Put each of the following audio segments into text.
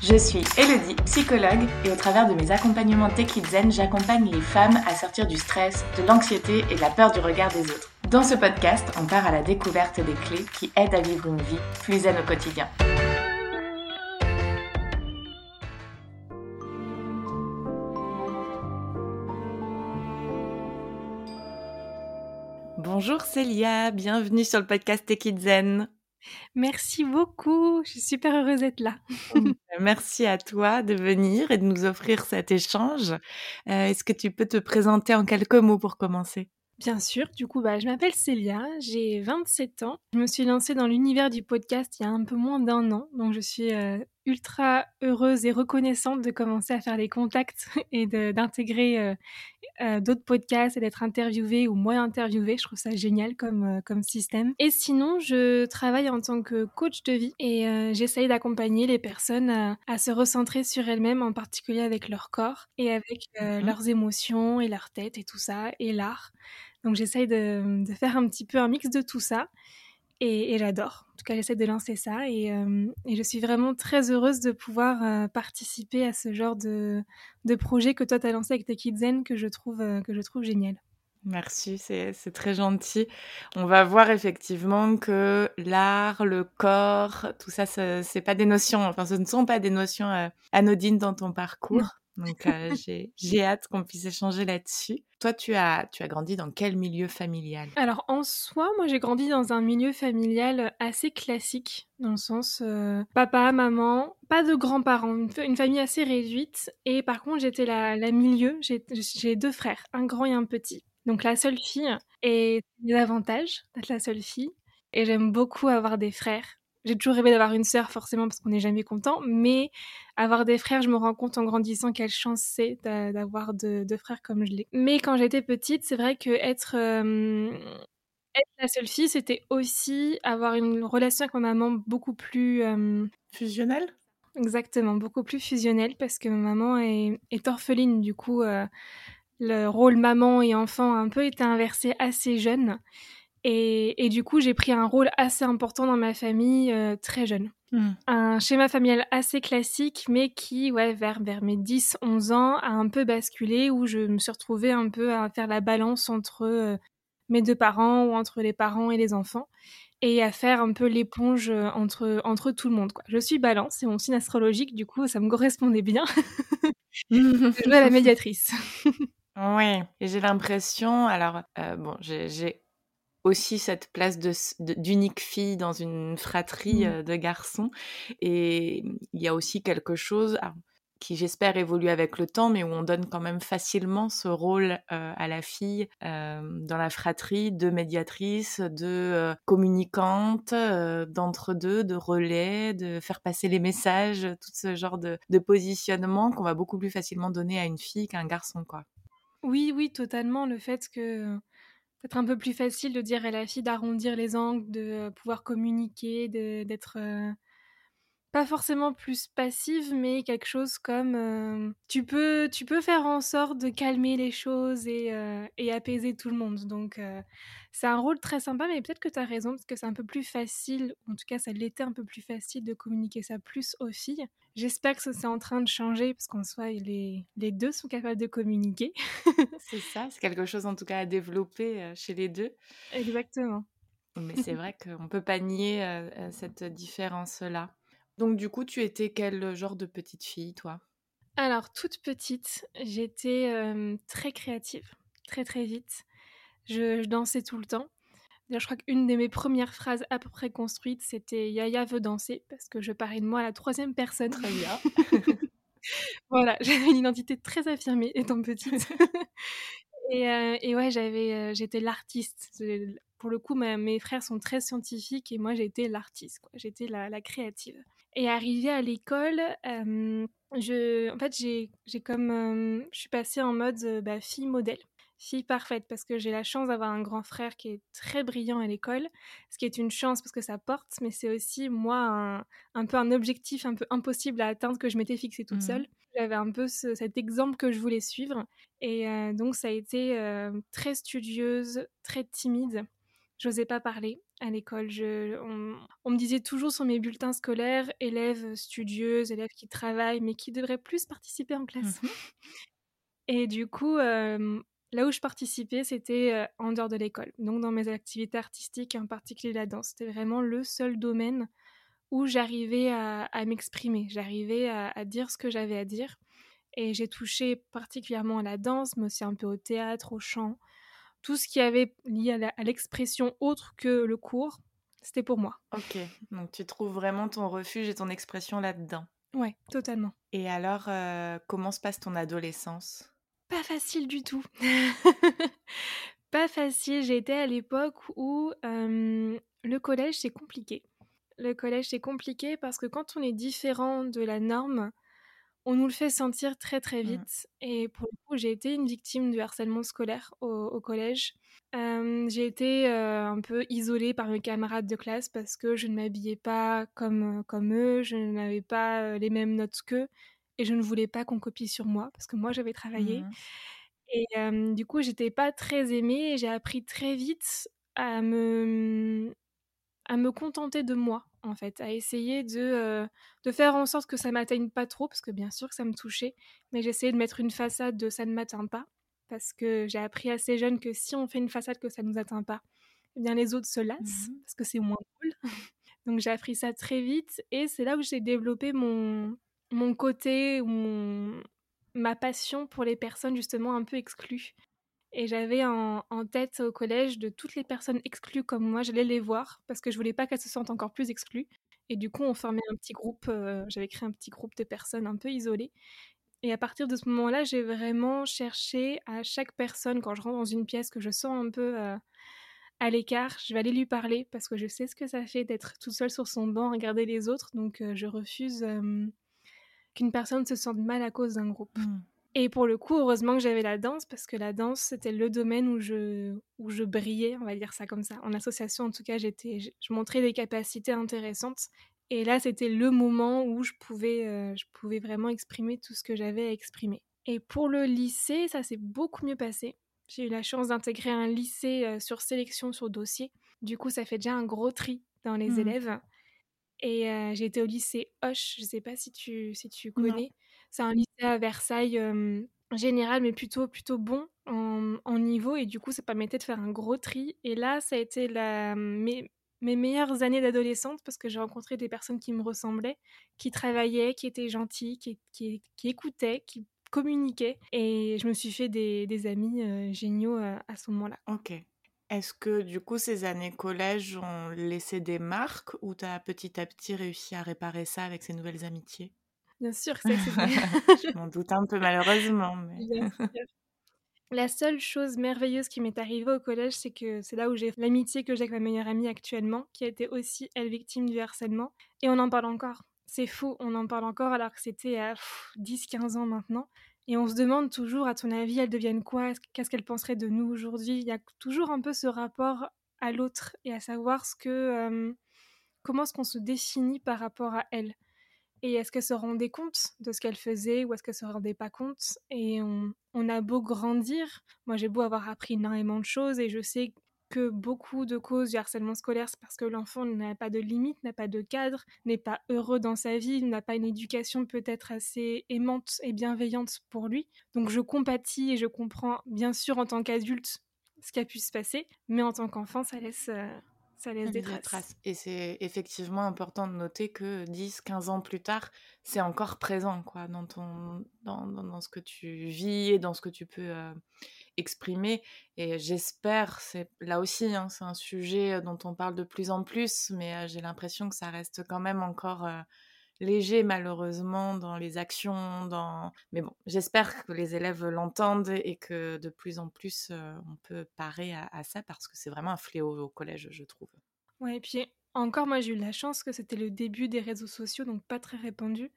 Je suis Elodie, psychologue, et au travers de mes accompagnements Tech Zen, j'accompagne les femmes à sortir du stress, de l'anxiété et de la peur du regard des autres. Dans ce podcast, on part à la découverte des clés qui aident à vivre une vie plus zen au quotidien. Bonjour Célia, bienvenue sur le podcast Tech Zen. Merci beaucoup, je suis super heureuse d'être là. Merci à toi de venir et de nous offrir cet échange. Euh, est-ce que tu peux te présenter en quelques mots pour commencer? Bien sûr, du coup, bah, je m'appelle Célia, j'ai 27 ans. Je me suis lancée dans l'univers du podcast il y a un peu moins d'un an, donc je suis euh, ultra heureuse et reconnaissante de commencer à faire les contacts et d'intégrer euh, euh, d'autres podcasts et d'être interviewée ou moi interviewée. Je trouve ça génial comme, comme système. Et sinon, je travaille en tant que coach de vie et j'essaye d'accompagner les personnes à, se recentrer sur elles-mêmes, en particulier avec leur corps et avec mmh leurs émotions et leur tête et tout ça, et l'art. Donc j'essaye de, faire un petit peu un mix de tout ça. Et, j'adore. En tout cas, j'essaie de lancer ça euh, et, je suis vraiment très heureuse de pouvoir euh, participer à ce genre de, projet que toi, tu as lancé avec tes Kids Zen que je trouve, euh, que je trouve génial. Merci, c'est très gentil. On va voir effectivement que l'art, le corps, tout ça, ce, c'est pas des notions, enfin, ce ne sont pas des notions anodines dans ton parcours. Donc, euh, j'ai hâte qu'on puisse échanger là-dessus. Toi, tu as, tu as grandi dans quel milieu familial? Alors, en soi, moi, j'ai grandi dans un milieu familial assez classique, dans le sens euh, papa, maman, pas de grands-parents, une, famille assez réduite. Et par contre, j'étais la, la milieu. J'ai deux frères, un grand et un petit. Donc, la seule fille. Et des avantages d'être la seule fille. Et j'aime beaucoup avoir des frères j'ai toujours rêvé d'avoir une sœur, forcément, parce qu'on n'est jamais content. Mais avoir des frères, je me rends compte en grandissant quelle chance c'est d'avoir deux, frères comme je l'ai. Mais quand j'étais petite, c'est vrai que être, euh, être la seule fille, c'était aussi avoir une relation avec ma maman beaucoup plus... Euh, fusionnelle? Exactement, beaucoup plus fusionnelle, parce que ma maman est, est orpheline. Du coup, euh, le rôle maman et enfant a un peu été inversé assez jeune. Et, du coup, j'ai pris un rôle assez important dans ma famille euh, très jeune. Hmm. Un schéma familial assez classique, mais qui, ouais, vers, vers mes 10-11 ans, a un peu basculé, où je me suis retrouvée un peu à faire la balance entre euh, mes deux parents ou entre les parents et les enfants, et à faire un peu l'éponge euh, entre, entre tout le monde. Quoi. Je suis balance, c'est mon signe astrologique, du coup, ça me correspondait bien. je suis la médiatrice. oui, et j'ai l'impression, alors, bon, j'ai aussi cette place d'unique fille dans une fratrie mmh. de garçons. Et il y a aussi quelque chose qui, j'espère, évolue avec le temps, mais où on donne quand même facilement ce rôle à la fille dans la fratrie de médiatrice, de communicante, d'entre-deux, de relais, de faire passer les messages, tout ce genre de, de positionnement qu'on va beaucoup plus facilement donner à une fille qu'à un garçon, quoi. Oui, oui, totalement. Le fait que peut-être un peu plus facile de dire à la fille d'arrondir les angles, de pouvoir communiquer, d'être pas forcément plus passive, mais quelque chose comme tu peux tu peux faire en sorte de calmer les choses et, et apaiser tout le monde. Donc c'est un rôle très sympa, mais peut-être que tu as raison, parce que c'est un peu plus facile, en tout cas ça l'était un peu plus facile de communiquer ça plus aux filles. J'espère que c'est en train de changer, parce qu'en soi, les, les deux sont capables de communiquer. c'est ça, c'est quelque chose en tout cas à développer euh, chez les deux. Exactement. Mais c'est vrai qu'on ne peut pas nier euh, euh, cette différence-là. Donc du coup, tu étais quel genre de petite fille, toi? Alors, toute petite, j'étais très créative, très très vite. Je, dansais tout le temps. D'ailleurs, je crois qu'une de mes premières phrases à peu près construites, c'était Yaya veut danser, parce que je parlais de moi à la troisième personne. Très bien. voilà, j'avais une identité très affirmée étant petite. et, euh, et, ouais, j'avais, euh, j'étais l'artiste. Pour le coup, mes frères sont très scientifiques et moi, j'étais l'artiste. J'étais la, la, créative. Et arrivée à l'école, euh, je, en fait, j'ai, j'ai comme, je suis passée en mode bah, fille modèle fille parfaite parce que j'ai la chance d'avoir un grand frère qui est très brillant à l'école, ce qui est une chance parce que ça porte, mais c'est aussi moi un, peu un objectif un peu impossible à atteindre que je m'étais fixé toute mmh seule. J'avais un peu cet exemple que je voulais suivre et euh, donc ça a été très studieuse, très timide. J'osais pas parler. À l'école. On, on, me disait toujours sur mes bulletins scolaires, élèves studieuses, élèves qui travaillent, mais qui devraient plus participer en classe. Mmh Et du coup, là où je participais, c'était en dehors de l'école, donc dans mes activités artistiques, en particulier la danse. C'était vraiment le seul domaine où j'arrivais à, m'exprimer, j'arrivais à, dire ce que j'avais à dire. Et j'ai touché particulièrement à la danse, mais aussi un peu au théâtre, au chant. Tout ce qui avait lié à l'expression autre que le cours, c'était pour moi. Ok, donc tu trouves vraiment ton refuge et ton expression là-dedans. Ouais, totalement. Et alors, euh, comment se passe ton adolescence? Pas facile du tout. pas facile. J'étais à l'époque où euh, le collège, c'est compliqué. Le collège, c'est compliqué parce que quand on est différent de la norme, on nous le fait sentir très très mmh. vite. Et pour le coup, j'ai été une victime du harcèlement scolaire au, collège. j'ai été un peu isolée par mes camarades de classe parce que je ne m'habillais pas comme, comme eux, je n'avais pas les mêmes notes qu'eux et je ne voulais pas qu'on copie sur moi parce que moi j'avais travaillé. Mmh. Et du coup, j'étais pas très aimée et j'ai appris très vite à me, à me contenter de moi en fait, à essayer de, euh, de faire en sorte que ça m'atteigne pas trop, parce que bien sûr que ça me touchait, mais j'essayais de mettre une façade de ça ne m'atteint pas, parce que j'ai appris assez jeune que si on fait une façade que ça ne nous atteint pas, eh bien les autres se lassent, mmh parce que c'est moins cool. Donc j'ai appris ça très vite, et c'est là où j'ai développé mon, mon côté, mon, ma passion pour les personnes justement un peu exclues. Et j'avais en, tête au collège de toutes les personnes exclues comme moi, j'allais les voir parce que je voulais pas qu'elles se sentent encore plus exclues. Et du coup, on formait un petit groupe, euh, j'avais créé un petit groupe de personnes un peu isolées. Et à partir de ce moment-là, j'ai vraiment cherché à chaque personne, quand je rentre dans une pièce que je sens un peu euh, à l'écart, je vais aller lui parler parce que je sais ce que ça fait d'être toute seule sur son banc, regarder les autres. Donc, euh, je refuse qu'une personne se sente mal à cause d'un groupe. Mmh. Et pour le coup, heureusement que j'avais la danse, parce que la danse, c'était le domaine où je, où je brillais, on va dire ça comme ça. En association, en tout cas, j'étais, je montrais des capacités intéressantes. Et là, c'était le moment où je pouvais, euh, je pouvais vraiment exprimer tout ce que j'avais à exprimer. Et pour le lycée, ça s'est beaucoup mieux passé. J'ai eu la chance d'intégrer un lycée euh, sur sélection sur dossier. Du coup, ça fait déjà un gros tri dans les mmh. élèves. Et euh, j'ai été au lycée Hoche, je ne sais pas si tu, si tu connais. C'est un lycée à Versailles général, mais plutôt, plutôt bon en, niveau. Et du coup, ça permettait de faire un gros tri. Et là, ça a été la, mes, mes meilleures années d'adolescente parce que j'ai rencontré des personnes qui me ressemblaient, qui travaillaient, qui étaient gentilles, qui, qui, qui écoutaient, qui communiquaient. Et je me suis fait des, des amis géniaux à ce moment-là. Ok. Est-ce que du coup ces années collège ont laissé des marques ou tu as petit à petit réussi à réparer ça avec ces nouvelles amitiés? Bien sûr, ça Je m'en doute un peu malheureusement. Mais... La seule chose merveilleuse qui m'est arrivée au collège, c'est que c'est là où j'ai l'amitié que j'ai avec ma meilleure amie actuellement, qui a été aussi, elle, victime du harcèlement. Et on en parle encore. C'est fou, on en parle encore alors que c'était à 10-15 ans maintenant. Et on se demande toujours, à ton avis, elles deviennent quoi? Qu'est-ce qu'elles penseraient de nous aujourd'hui? Il y a toujours un peu ce rapport à l'autre et à savoir ce que, euh, comment est-ce qu'on se définit par rapport à elle. Et est-ce qu'elle se rendait compte de ce qu'elle faisait ou est-ce qu'elle se rendait pas compte? Et on, a beau grandir, moi j'ai beau avoir appris énormément de choses et je sais que beaucoup de causes du harcèlement scolaire, c'est parce que l'enfant n'a pas de limite, n'a pas de cadre, n'est pas heureux dans sa vie, n'a pas une éducation peut-être assez aimante et bienveillante pour lui. Donc je compatis et je comprends bien sûr en tant qu'adulte ce qui a pu se passer, mais en tant qu'enfant, ça laisse, euh, ça laisse des traces. Et c'est effectivement important de noter que 10, 15 ans plus tard, c'est encore présent quoi, dans, ton, dans, dans, ce que tu vis et dans ce que tu peux euh, exprimer. Et j'espère, c'est là aussi, hein, c'est un sujet euh, dont on parle de plus en plus, mais euh, j'ai l'impression que ça reste quand même encore léger malheureusement dans les actions, dans... mais bon, j'espère que les élèves l'entendent et que de plus en plus euh, on peut parer à, ça parce que c'est vraiment un fléau au collège, je trouve. Ouais, et puis encore moi j'ai eu la chance que c'était le début des réseaux sociaux, donc pas très répandu.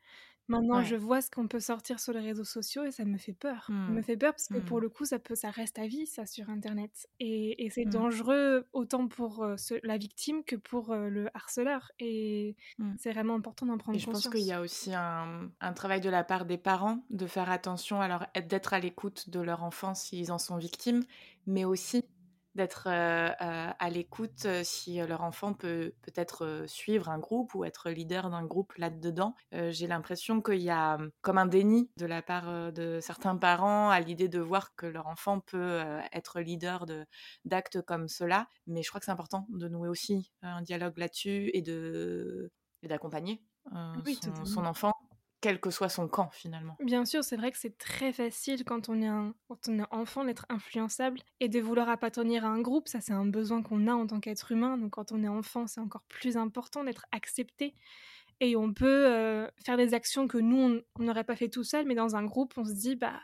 Maintenant, je vois ce qu'on peut sortir sur les réseaux sociaux et ça me fait peur. Ça me mmh. fait peur parce que pour mmh. le coup, ça, peut, ça reste à vie, ça, sur Internet. Et, c'est mmh. dangereux autant pour la victime que pour le harceleur. Et c'est vraiment important d'en prendre conscience. Je pense qu'il y a aussi un, un, travail de la part des parents de faire attention, alors d'être à l'écoute de leur enfant s'ils en sont victimes, mais aussi d'être à l'écoute si leur enfant peut peut-être suivre un groupe ou être leader d'un groupe là-dedans. J'ai l'impression qu'il y a mmh, comme un déni de la part de certains parents à l'idée de voir que leur enfant peut être leader d'actes comme cela. Mais je crois que c'est important de nouer aussi un dialogue là-dessus et d'accompagner son, son enfant quel que soit son camp finalement. Bien sûr, c'est vrai que c'est très facile quand on est, un, quand on est enfant d'être influençable et de vouloir appartenir à un groupe. Ça, c'est un besoin qu'on a en tant qu'être humain. Donc quand on est enfant, c'est encore plus important d'être accepté. Et on peut euh, faire des actions que nous, on n'aurait pas fait tout seul, mais dans un groupe, on se dit, bah,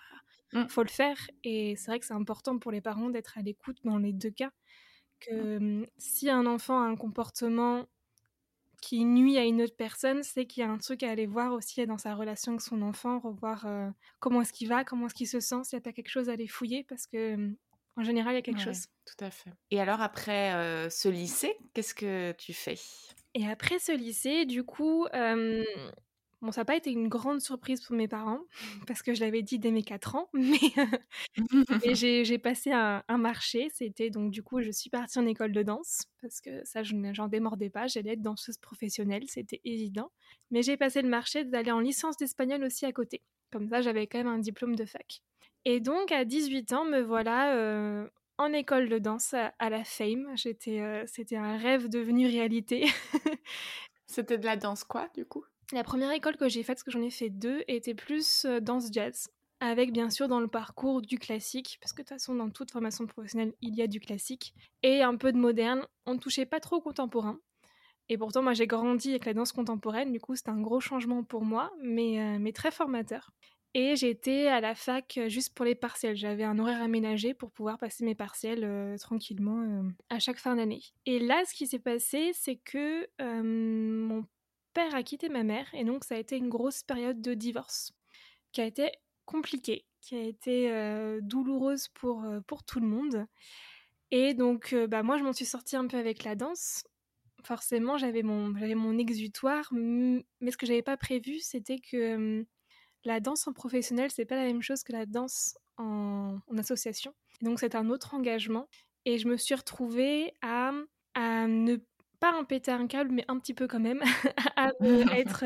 mmh. faut le faire. Et c'est vrai que c'est important pour les parents d'être à l'écoute dans les deux cas. Que mmh. si un enfant a un comportement qui nuit à une autre personne, c'est qu'il y a un truc à aller voir aussi dans sa relation avec son enfant, revoir euh, comment est-ce qu'il va, comment est-ce qu'il se sent, s'il n'y a pas quelque chose à aller fouiller, parce que en général, il y a quelque chose. Tout à fait. Et alors, après euh, ce lycée, qu'est-ce que tu fais? Et après ce lycée, du coup, euh, Bon, ça n'a pas été une grande surprise pour mes parents, parce que je l'avais dit dès mes 4 ans, mais, j'ai passé un, marché. C'était donc, du coup, je suis partie en école de danse, parce que ça, j'en démordais pas. J'allais être danseuse professionnelle, c'était évident. Mais j'ai passé le marché d'aller en licence d'espagnol aussi à côté. Comme ça, j'avais quand même un diplôme de fac. Et donc, à 18 ans, me voilà euh, en école de danse à, la Fame. Euh, c'était un rêve devenu réalité. c'était de la danse quoi, du coup? La première école que j'ai faite, parce que j'en ai fait deux, était plus euh, danse jazz. Avec bien sûr dans le parcours du classique, parce que de toute façon dans toute formation professionnelle il y a du classique, et un peu de moderne. On ne touchait pas trop au contemporain. Et pourtant moi j'ai grandi avec la danse contemporaine, du coup c'était un gros changement pour moi, mais, euh, très formateur. Et j'étais à la fac euh, juste pour les partiels. J'avais un horaire aménagé pour pouvoir passer mes partiels tranquillement à chaque fin d'année. Et là, ce qui s'est passé, c'est que mon père a quitté ma mère et donc ça a été une grosse période de divorce qui a été compliquée, qui a été euh, douloureuse pour, euh, pour tout le monde. Et donc, euh, bah, moi, je m'en suis sortie un peu avec la danse. Forcément, j'avais mon, j'avais mon exutoire, mais ce que j'avais pas prévu, c'était que la danse en professionnel, c'est pas la même chose que la danse en, en association. donc, c'est un autre engagement. Et je me suis retrouvée à, à ne pas un péter un câble, mais un petit peu quand même, à être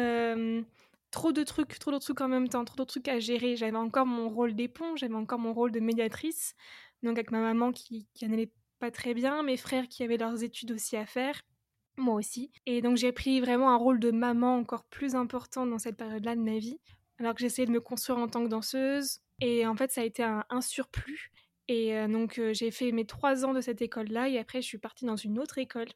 trop de trucs, trop de trucs en même temps, trop de trucs à gérer. J'avais encore mon rôle d'éponge, j'avais encore mon rôle de médiatrice, donc avec ma maman qui, qui n'allait pas très bien, mes frères qui avaient leurs études aussi à faire, moi aussi. Et donc j'ai pris vraiment un rôle de maman encore plus important dans cette période-là de ma vie, alors que j'essayais de me construire en tant que danseuse. Et en fait, ça a été un, surplus. Et donc j'ai fait mes trois ans de cette école-là, et après je suis partie dans une autre école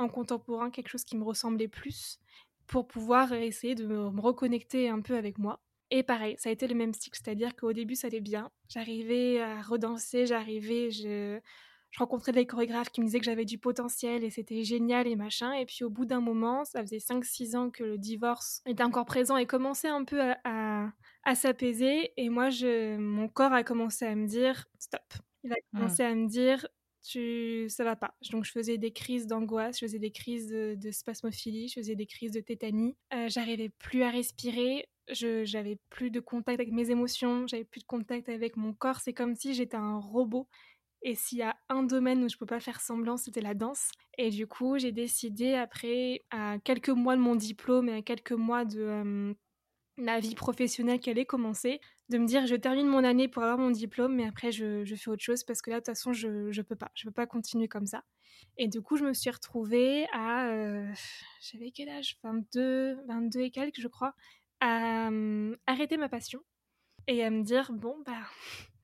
en contemporain, quelque chose qui me ressemblait plus, pour pouvoir essayer de me reconnecter un peu avec moi. Et pareil, ça a été le même style, c'est-à-dire qu'au début ça allait bien, j'arrivais à redanser, j'arrivais, je, je rencontrais des chorégraphes qui me disaient que j'avais du potentiel et c'était génial et machin. Et puis au bout d'un moment, ça faisait 5-6 ans que le divorce était encore présent et commençait un peu à, à, s'apaiser. Et moi, je, mon corps a commencé à me dire stop. Il a mmh. commencé à me dire tu, ça va pas. Donc je faisais des crises d'angoisse, je faisais des crises de, spasmophilie, je faisais des crises de tétanie. Euh, j'arrivais plus à respirer, je j'avais plus de contact avec mes émotions, j'avais plus de contact avec mon corps. C'est comme si j'étais un robot. Et s'il y a un domaine où je peux pas faire semblant, c'était la danse. Et du coup, j'ai décidé après, à quelques mois de mon diplôme et à quelques mois de euh, la vie professionnelle qui allait commencer, de me dire je termine mon année pour avoir mon diplôme, mais après je, fais autre chose parce que là de toute façon je, ne peux pas, je peux pas continuer comme ça. Et du coup je me suis retrouvée à, euh, j'avais quel âge? 22, 22 et quelques je crois, à euh, arrêter ma passion et à me dire bon bah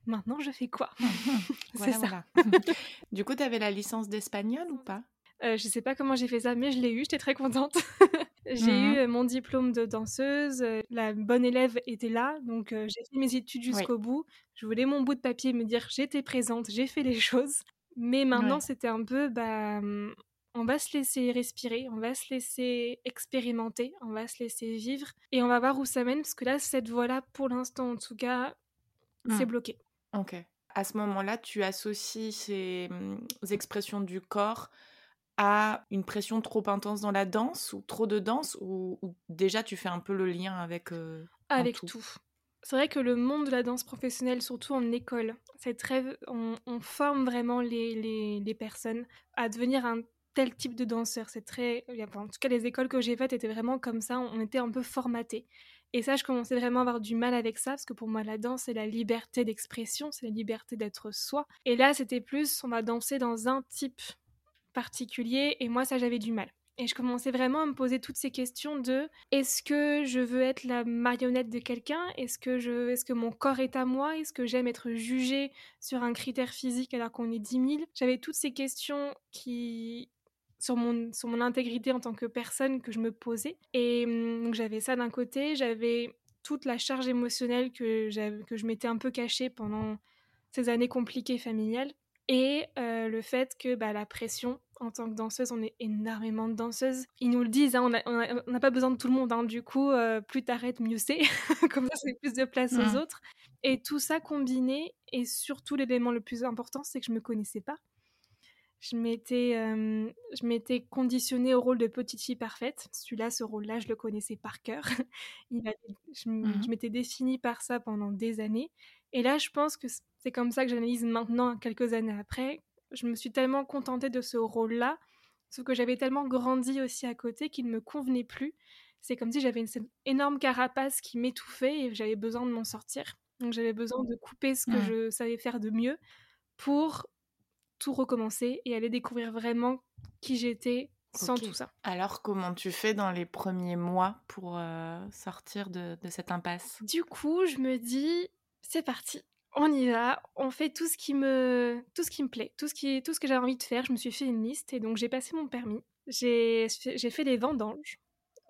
maintenant je fais quoi? C'est ça. du coup tu avais la licence d'espagnol ou pas? Euh, je sais pas comment j'ai fait ça, mais je l'ai eu, j'étais très contente. j'ai mmh eu euh, mon diplôme de danseuse, euh, la bonne élève était là, donc j'ai fait mes études jusqu'au bout. Je voulais mon bout de papier me dire j'étais présente, j'ai fait les choses. Mais maintenant, c'était un peu, bah, mmh, on va se laisser respirer, on va se laisser expérimenter, on va se laisser vivre, et on va voir où ça mène, parce que là, cette voie-là, pour l'instant en tout cas, c'est mmh. bloqué. Ok. À ce moment-là, tu associes ces expressions du corps à une pression trop intense dans la danse ou trop de danse ou, déjà tu fais un peu le lien avec euh, avec tout, c'est vrai que le monde de la danse professionnelle, surtout en école, c'est très, on, forme vraiment les, les, personnes à devenir un tel type de danseur. C'est très, en tout cas, les écoles que j'ai faites étaient vraiment comme ça. On était un peu formatés. Et ça, je commençais vraiment à avoir du mal avec ça, parce que pour moi, la danse, c'est la liberté d'expression, c'est la liberté d'être soi. Et là, c'était plus, on va danser dans un type particulier, et moi, ça, j'avais du mal. Et je commençais vraiment à me poser toutes ces questions de est-ce que je veux être la marionnette de quelqu'un? Est-ce que, je, est-ce que mon corps est à moi? Est-ce que j'aime être jugée sur un critère physique alors qu'on est 10 000 J'avais toutes ces questions qui sur mon, sur mon intégrité en tant que personne que je me posais. Et hum, donc j'avais ça d'un côté, j'avais toute la charge émotionnelle que, que je m'étais un peu cachée pendant ces années compliquées familiales. Et euh, le fait que bah, la pression, en tant que danseuse, on est énormément de danseuses. Ils nous le disent, hein, on n'a pas besoin de tout le monde. Hein. du coup, euh, plus t'arrêtes, mieux c'est. Comme ça, c'est plus de place aux mmh. autres. Et tout ça combiné, et surtout l'élément le plus important, c'est que je me connaissais pas. Je m'étais, euh, je m'étais conditionnée au rôle de petite fille parfaite. Celui-là, ce rôle-là, je le connaissais par cœur. Il mmh je m'étais définie par ça pendant des années. Et là, je pense que c'est comme ça que j'analyse maintenant, quelques années après. Je me suis tellement contentée de ce rôle-là, sauf que j'avais tellement grandi aussi à côté qu'il ne me convenait plus. C'est comme si j'avais une, énorme carapace qui m'étouffait et j'avais besoin de m'en sortir. Donc j'avais besoin de couper ce que je savais faire de mieux pour tout recommencer et aller découvrir vraiment qui j'étais sans tout ça. Alors, comment tu fais dans les premiers mois pour euh, sortir de, de, cette impasse? Du coup, je me dis, c'est parti, on y va, on fait tout ce qui me, tout ce qui me plaît, tout ce, qui, tout ce que j'avais envie de faire. Je me suis fait une liste et donc j'ai passé mon permis. J'ai fait des vendanges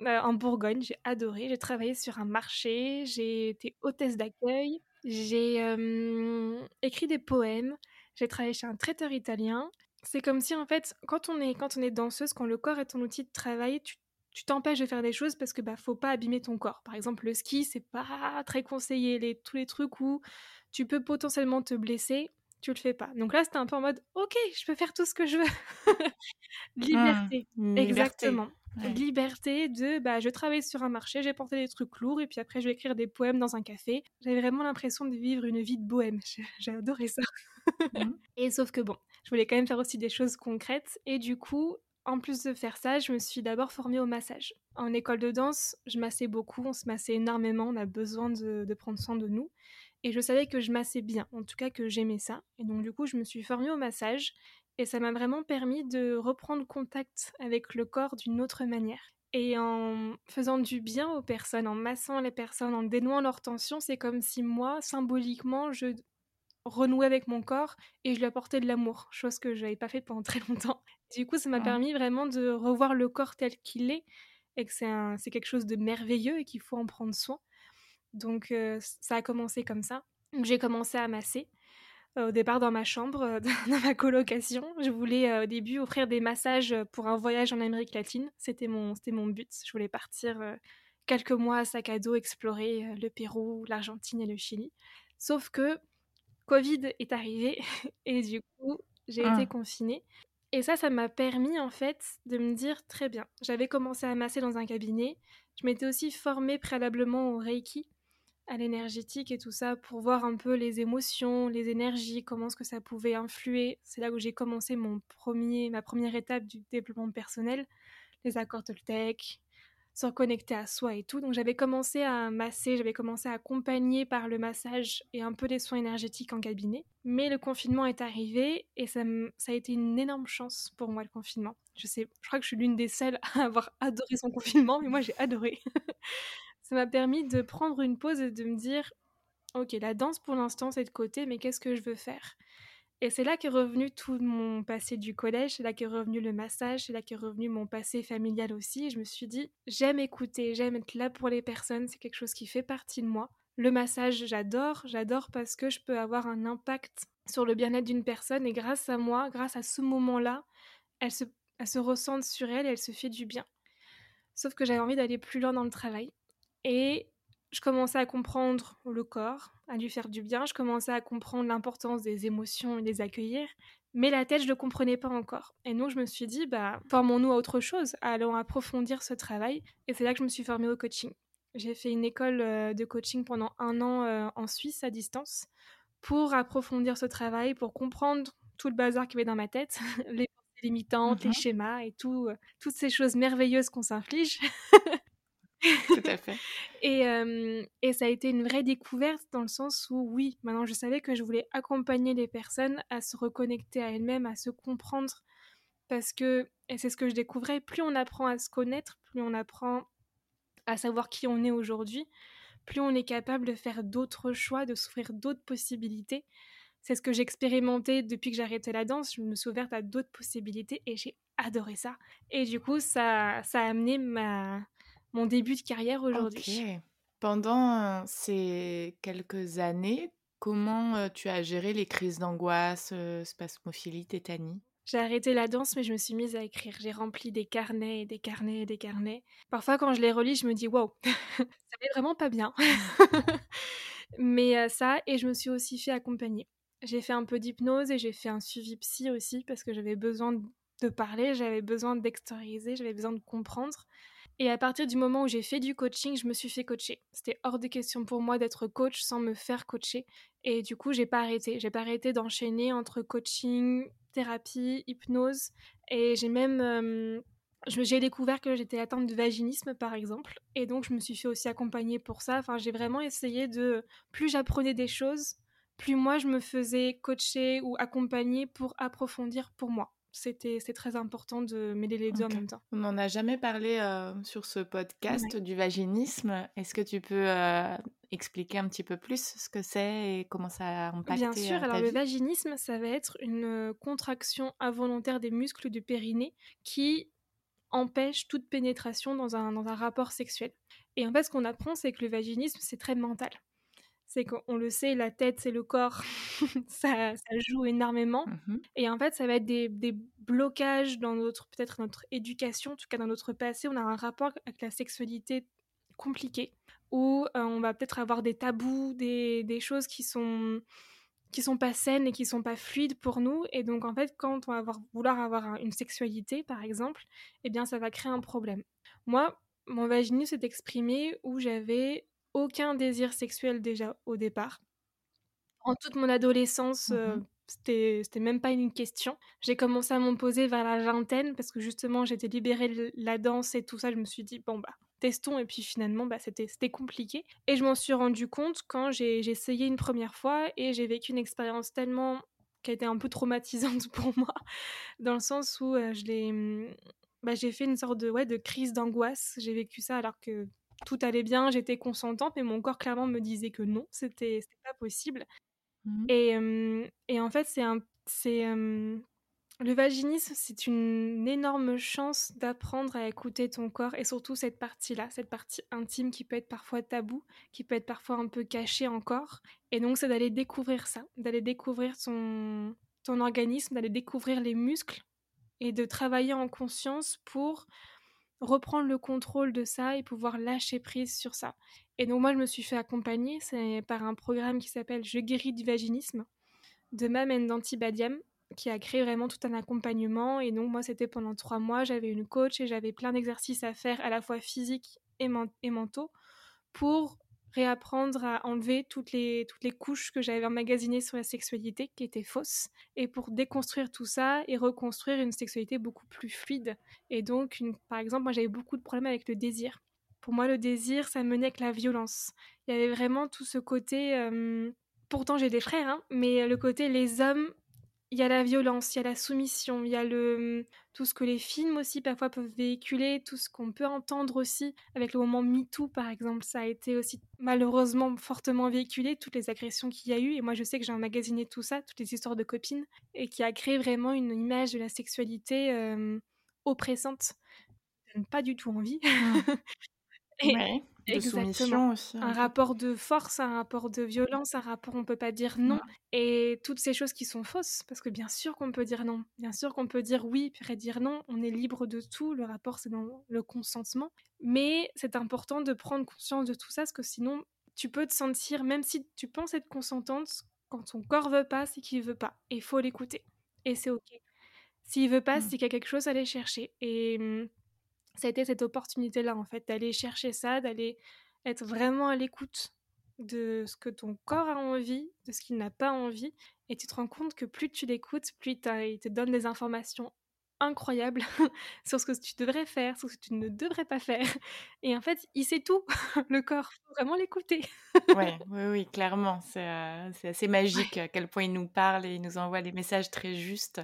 euh, en Bourgogne, j'ai adoré. J'ai travaillé sur un marché, j'ai été hôtesse d'accueil, j'ai euh, écrit des poèmes, j'ai travaillé chez un traiteur italien. C'est comme si en fait, quand on est quand on est danseuse, quand le corps est ton outil de travail, tu tu t'empêches de faire des choses parce que bah faut pas abîmer ton corps. Par exemple, le ski, c'est pas très conseillé. Les, tous les trucs où tu peux potentiellement te blesser, tu le fais pas. Donc là, c'était un peu en mode, ok, je peux faire tout ce que je veux. liberté, mmh, exactement. Liberté de, bah, je travaille sur un marché, j'ai porté des trucs lourds et puis après, je vais écrire des poèmes dans un café. J'avais vraiment l'impression de vivre une vie de bohème. J'ai adoré ça. Mmh. Et sauf que bon, je voulais quand même faire aussi des choses concrètes et du coup, en plus de faire ça, je me suis d'abord formée au massage. En école de danse, je massais beaucoup, on se massait énormément, on a besoin de, prendre soin de nous. Et je savais que je massais bien, en tout cas que j'aimais ça. Et donc du coup, je me suis formée au massage et ça m'a vraiment permis de reprendre contact avec le corps d'une autre manière. Et en faisant du bien aux personnes, en massant les personnes, en dénouant leurs tensions, c'est comme si moi, symboliquement, je renouer avec mon corps et je lui apportais de l'amour, chose que je n'avais pas fait pendant très longtemps. Du coup, ça m'a permis vraiment de revoir le corps tel qu'il est et que c'est quelque chose de merveilleux et qu'il faut en prendre soin. Donc euh, ça a commencé comme ça. J'ai commencé à masser. Euh, au départ dans ma chambre, euh, dans ma colocation. Je voulais au début offrir des massages pour un voyage en Amérique latine. C'était mon, mon but. Je voulais partir quelques mois à sac à dos explorer le Pérou, l'Argentine et le Chili. Sauf que Covid est arrivé et du coup, j'ai été ah. confinée. Et ça, ça m'a permis en fait de me dire très bien. J'avais commencé à masser dans un cabinet. Je m'étais aussi formée préalablement au Reiki, à l'énergétique et tout ça pour voir un peu les émotions, les énergies, comment est-ce que ça pouvait influer. C'est là où j'ai commencé mon premier, ma première étape du développement personnel, les accords Toltec, se reconnecter à soi et tout. Donc j'avais commencé à masser, j'avais commencé à accompagner par le massage et un peu des soins énergétiques en cabinet. Mais le confinement est arrivé et ça, ça a été une énorme chance pour moi le confinement. Je sais, je crois que je suis l'une des seules à avoir adoré son confinement, mais moi j'ai adoré. ça m'a permis de prendre une pause et de me dire, ok, la danse pour l'instant c'est de côté, mais qu'est-ce que je veux faire? Et c'est là qu'est revenu tout mon passé du collège, c'est là qu'est revenu le massage, c'est là qu'est revenu mon passé familial aussi. je me suis dit, j'aime écouter, j'aime être là pour les personnes, c'est quelque chose qui fait partie de moi. Le massage, j'adore, j'adore parce que je peux avoir un impact sur le bien-être d'une personne et grâce à moi, grâce à ce moment-là, elle se, elle se ressent sur elle et elle se fait du bien. Sauf que j'avais envie d'aller plus loin dans le travail. Et je commençais à comprendre le corps, à lui faire du bien, je commençais à comprendre l'importance des émotions et les accueillir, mais la tête, je ne le comprenais pas encore. Et donc, je me suis dit, bah, formons-nous à autre chose, allons approfondir ce travail. Et c'est là que je me suis formée au coaching. J'ai fait une école de coaching pendant un an en Suisse à distance pour approfondir ce travail, pour comprendre tout le bazar qu'il y avait dans ma tête, les limitantes, les mmh schémas et tout, toutes ces choses merveilleuses qu'on s'inflige. Tout à fait. et, et, ça a été une vraie découverte dans le sens où, oui, maintenant je savais que je voulais accompagner les personnes à se reconnecter à elles-mêmes, à se comprendre. Parce que, et c'est ce que je découvrais, plus on apprend à se connaître, plus on apprend à savoir qui on est aujourd'hui, plus on est capable de faire d'autres choix, de s'offrir d'autres possibilités. C'est ce que j'ai expérimenté depuis que j'ai arrêté la danse. Je me suis ouverte à d'autres possibilités et j'ai adoré ça. Et du coup, ça, ça a amené ma, mon début de carrière aujourd'hui. Pendant euh, ces quelques années, comment euh, tu as géré les crises d'angoisse, euh, spasmophilie, tétanie? J'ai arrêté la danse, mais je me suis mise à écrire. J'ai rempli des carnets et des carnets et des carnets. Parfois, quand je les relis, je me dis waouh, ça n'est vraiment pas bien. mais ça, et je me suis aussi fait accompagner. J'ai fait un peu d'hypnose et j'ai fait un suivi psy aussi parce que j'avais besoin de parler, j'avais besoin d'extérioriser, j'avais besoin de comprendre. Et à partir du moment où j'ai fait du coaching, je me suis fait coacher. C'était hors de question pour moi d'être coach sans me faire coacher. Et du coup, j'ai pas arrêté. J'ai pas arrêté d'enchaîner entre coaching, thérapie, hypnose. Et j'ai même. j'ai découvert que j'étais atteinte de vaginisme, par exemple. Et donc, je me suis fait aussi accompagner pour ça. Enfin, j'ai vraiment essayé de. Plus j'apprenais des choses, plus moi, je me faisais coacher ou accompagner pour approfondir pour moi c'était c'est très important de mêler les deux en même temps. On n'en a jamais parlé euh, sur ce podcast du vaginisme. Est-ce que tu peux euh, expliquer un petit peu plus ce que c'est et comment ça a impacté Bien sûr. Euh, alors le vaginisme, ça va être une contraction involontaire des muscles du périnée qui empêche toute pénétration dans un, dans un rapport sexuel. Et en fait, ce qu'on apprend, c'est que le vaginisme, c'est très mental c'est qu'on le sait, la tête, c'est le corps, ça, joue énormément. Mmh et en fait, ça va être des, blocages dans notre, peut-être notre éducation, en tout cas dans notre passé. On a un rapport avec la sexualité compliqué, où euh, on va peut-être avoir des tabous, des, choses qui sont qui sont pas saines et qui sont pas fluides pour nous. Et donc, en fait, quand on va vouloir avoir une sexualité, par exemple, eh bien, ça va créer un problème. Moi, mon vaginisme s'est exprimé où j'avais aucun désir sexuel déjà au départ. En toute mon adolescence, euh, mmh c'était même pas une question. J'ai commencé à m'en poser vers la vingtaine parce que justement j'étais libérée de la danse et tout ça. Je me suis dit, bon bah testons et puis finalement bah, c'était compliqué. Et je m'en suis rendu compte quand j'ai essayé une première fois et j'ai vécu une expérience tellement qui a été un peu traumatisante pour moi dans le sens où euh, je l'ai mmh, bah, j'ai fait une sorte de ouais de crise d'angoisse. J'ai vécu ça alors que tout allait bien, j'étais consentante, mais mon corps clairement me disait que non, c'était pas possible. Mmh et, et, en fait, c'est un, le vaginisme, c'est une énorme chance d'apprendre à écouter ton corps et surtout cette partie-là, cette partie intime qui peut être parfois tabou, qui peut être parfois un peu cachée encore. Et donc, c'est d'aller découvrir ça, d'aller découvrir ton, ton organisme, d'aller découvrir les muscles et de travailler en conscience pour reprendre le contrôle de ça et pouvoir lâcher prise sur ça. Et donc moi, je me suis fait accompagner, c'est par un programme qui s'appelle Je guéris du vaginisme de Mam Badiam, qui a créé vraiment tout un accompagnement. Et donc moi, c'était pendant trois mois, j'avais une coach et j'avais plein d'exercices à faire, à la fois physiques et, et mentaux, pour réapprendre à enlever toutes les, toutes les couches que j'avais emmagasinées sur la sexualité qui étaient fausses et pour déconstruire tout ça et reconstruire une sexualité beaucoup plus fluide. Et donc, par exemple, moi j'avais beaucoup de problèmes avec le désir. Pour moi, le désir, ça menait avec la violence. Il y avait vraiment tout ce côté... Euh, pourtant, j'ai des frères, hein, mais le côté les hommes il y a la violence, il y a la soumission, il y a le tout ce que les films aussi parfois peuvent véhiculer, tout ce qu'on peut entendre aussi avec le moment MeToo par exemple, ça a été aussi malheureusement fortement véhiculé toutes les agressions qu'il y a eu et moi je sais que j'ai emmagasiné tout ça, toutes les histoires de copines et qui a créé vraiment une image de la sexualité euh, oppressante, pas du tout envie. Mmh. et, de soumission aussi. Un rapport de force, un rapport de violence, un rapport on peut pas dire non. Et toutes ces choses qui sont fausses, parce que bien sûr qu'on peut dire non, bien sûr qu'on peut dire oui, puis dire non, on est libre de tout, le rapport c'est dans le consentement. Mais c'est important de prendre conscience de tout ça, parce que sinon tu peux te sentir, même si tu penses être consentante, quand ton corps veut pas, c'est qu'il veut pas. Et il faut l'écouter. Et c'est ok. S'il veut pas, mmh. c'est qu'il y a quelque chose à aller chercher. Et mmh, ça a été cette opportunité-là, en fait, d'aller chercher ça, d'aller être vraiment à l'écoute de ce que ton corps a envie, de ce qu'il n'a pas envie. Et tu te rends compte que plus tu l'écoutes, plus il te donne des informations incroyables sur ce que tu devrais faire, sur ce que tu ne devrais pas faire. Et en fait, il sait tout, le corps. Faut vraiment l'écouter. oui, oui, oui, clairement. C'est euh, assez magique à quel point il nous parle et il nous envoie des messages très justes.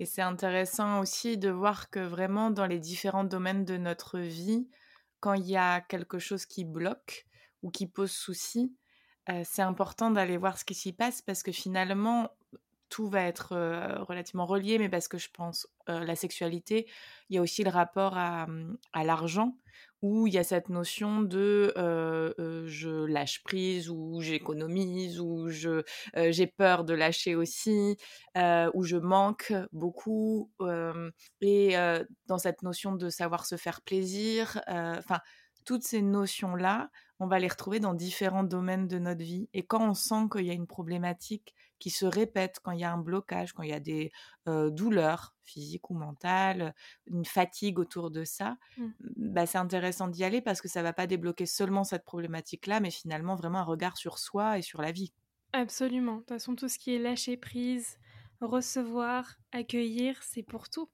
Et c'est intéressant aussi de voir que vraiment dans les différents domaines de notre vie, quand il y a quelque chose qui bloque ou qui pose souci, euh, c'est important d'aller voir ce qui s'y passe parce que finalement, tout va être euh, relativement relié, mais parce que je pense euh, la sexualité, il y a aussi le rapport à, à l'argent où il y a cette notion de je lâche prise ou j'économise ou je j'ai peur de lâcher aussi ou je manque beaucoup et dans cette notion de savoir se faire plaisir enfin toutes ces notions là on va les retrouver dans différents domaines de notre vie. Et quand on sent qu'il y a une problématique qui se répète quand il y a un blocage, quand il y a des douleurs physiques ou mentales, une fatigue autour de ça, mmh. bah, c'est intéressant d'y aller parce que ça va pas débloquer seulement cette problématique-là, mais finalement vraiment un regard sur soi et sur la vie. Absolument. De toute façon, tout ce qui est lâcher prise, recevoir, accueillir, c'est pour tout.